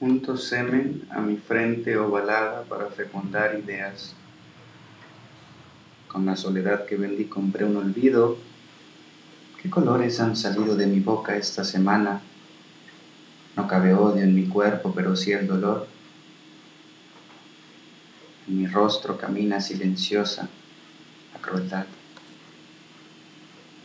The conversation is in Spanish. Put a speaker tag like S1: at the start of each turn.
S1: Junto semen a mi frente ovalada para fecundar ideas. Con la soledad que vendí compré un olvido. ¿Qué colores han salido de mi boca esta semana? No cabe odio en mi cuerpo, pero sí el dolor. En mi rostro camina silenciosa la crueldad.